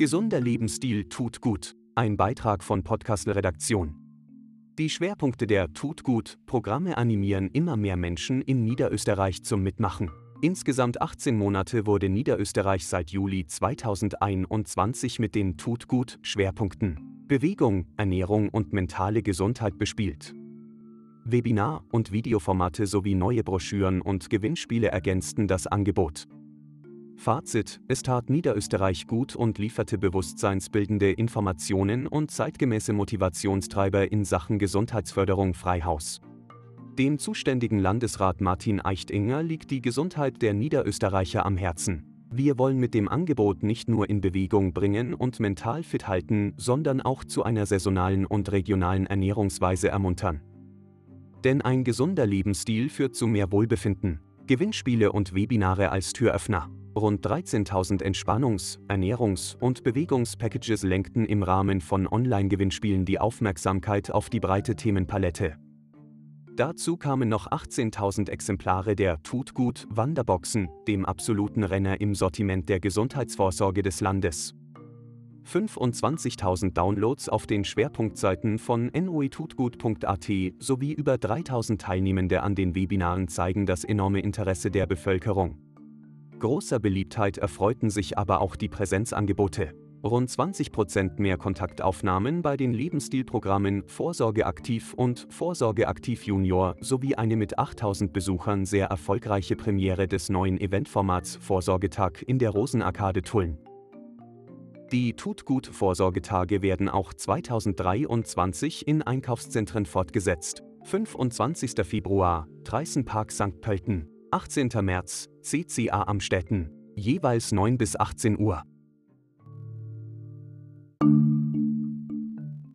Gesunder Lebensstil tut gut. Ein Beitrag von Podcastle Redaktion. Die Schwerpunkte der Tut gut Programme animieren immer mehr Menschen in Niederösterreich zum Mitmachen. Insgesamt 18 Monate wurde Niederösterreich seit Juli 2021 mit den Tut gut Schwerpunkten Bewegung, Ernährung und mentale Gesundheit bespielt. Webinar- und Videoformate sowie neue Broschüren und Gewinnspiele ergänzten das Angebot. Fazit: Es tat Niederösterreich gut und lieferte bewusstseinsbildende Informationen und zeitgemäße Motivationstreiber in Sachen Gesundheitsförderung Freihaus. Dem zuständigen Landesrat Martin Eichtinger liegt die Gesundheit der Niederösterreicher am Herzen. Wir wollen mit dem Angebot nicht nur in Bewegung bringen und mental fit halten, sondern auch zu einer saisonalen und regionalen Ernährungsweise ermuntern. Denn ein gesunder Lebensstil führt zu mehr Wohlbefinden. Gewinnspiele und Webinare als Türöffner. Rund 13.000 Entspannungs-, Ernährungs- und Bewegungspackages lenkten im Rahmen von Online-Gewinnspielen die Aufmerksamkeit auf die breite Themenpalette. Dazu kamen noch 18.000 Exemplare der Tut gut Wanderboxen, dem absoluten Renner im Sortiment der Gesundheitsvorsorge des Landes. 25.000 Downloads auf den Schwerpunktseiten von noetutgut.at sowie über 3.000 Teilnehmende an den Webinaren zeigen das enorme Interesse der Bevölkerung. Großer Beliebtheit erfreuten sich aber auch die Präsenzangebote. Rund 20% mehr Kontaktaufnahmen bei den Lebensstilprogrammen Vorsorge aktiv und Vorsorge aktiv Junior sowie eine mit 8000 Besuchern sehr erfolgreiche Premiere des neuen Eventformats Vorsorgetag in der Rosenarkade Tulln. Die Tutgut-Vorsorgetage werden auch 2023 in Einkaufszentren fortgesetzt. 25. Februar, Treißenpark St. Pölten. 18. März, CCA Amstetten. Jeweils 9 bis 18 Uhr.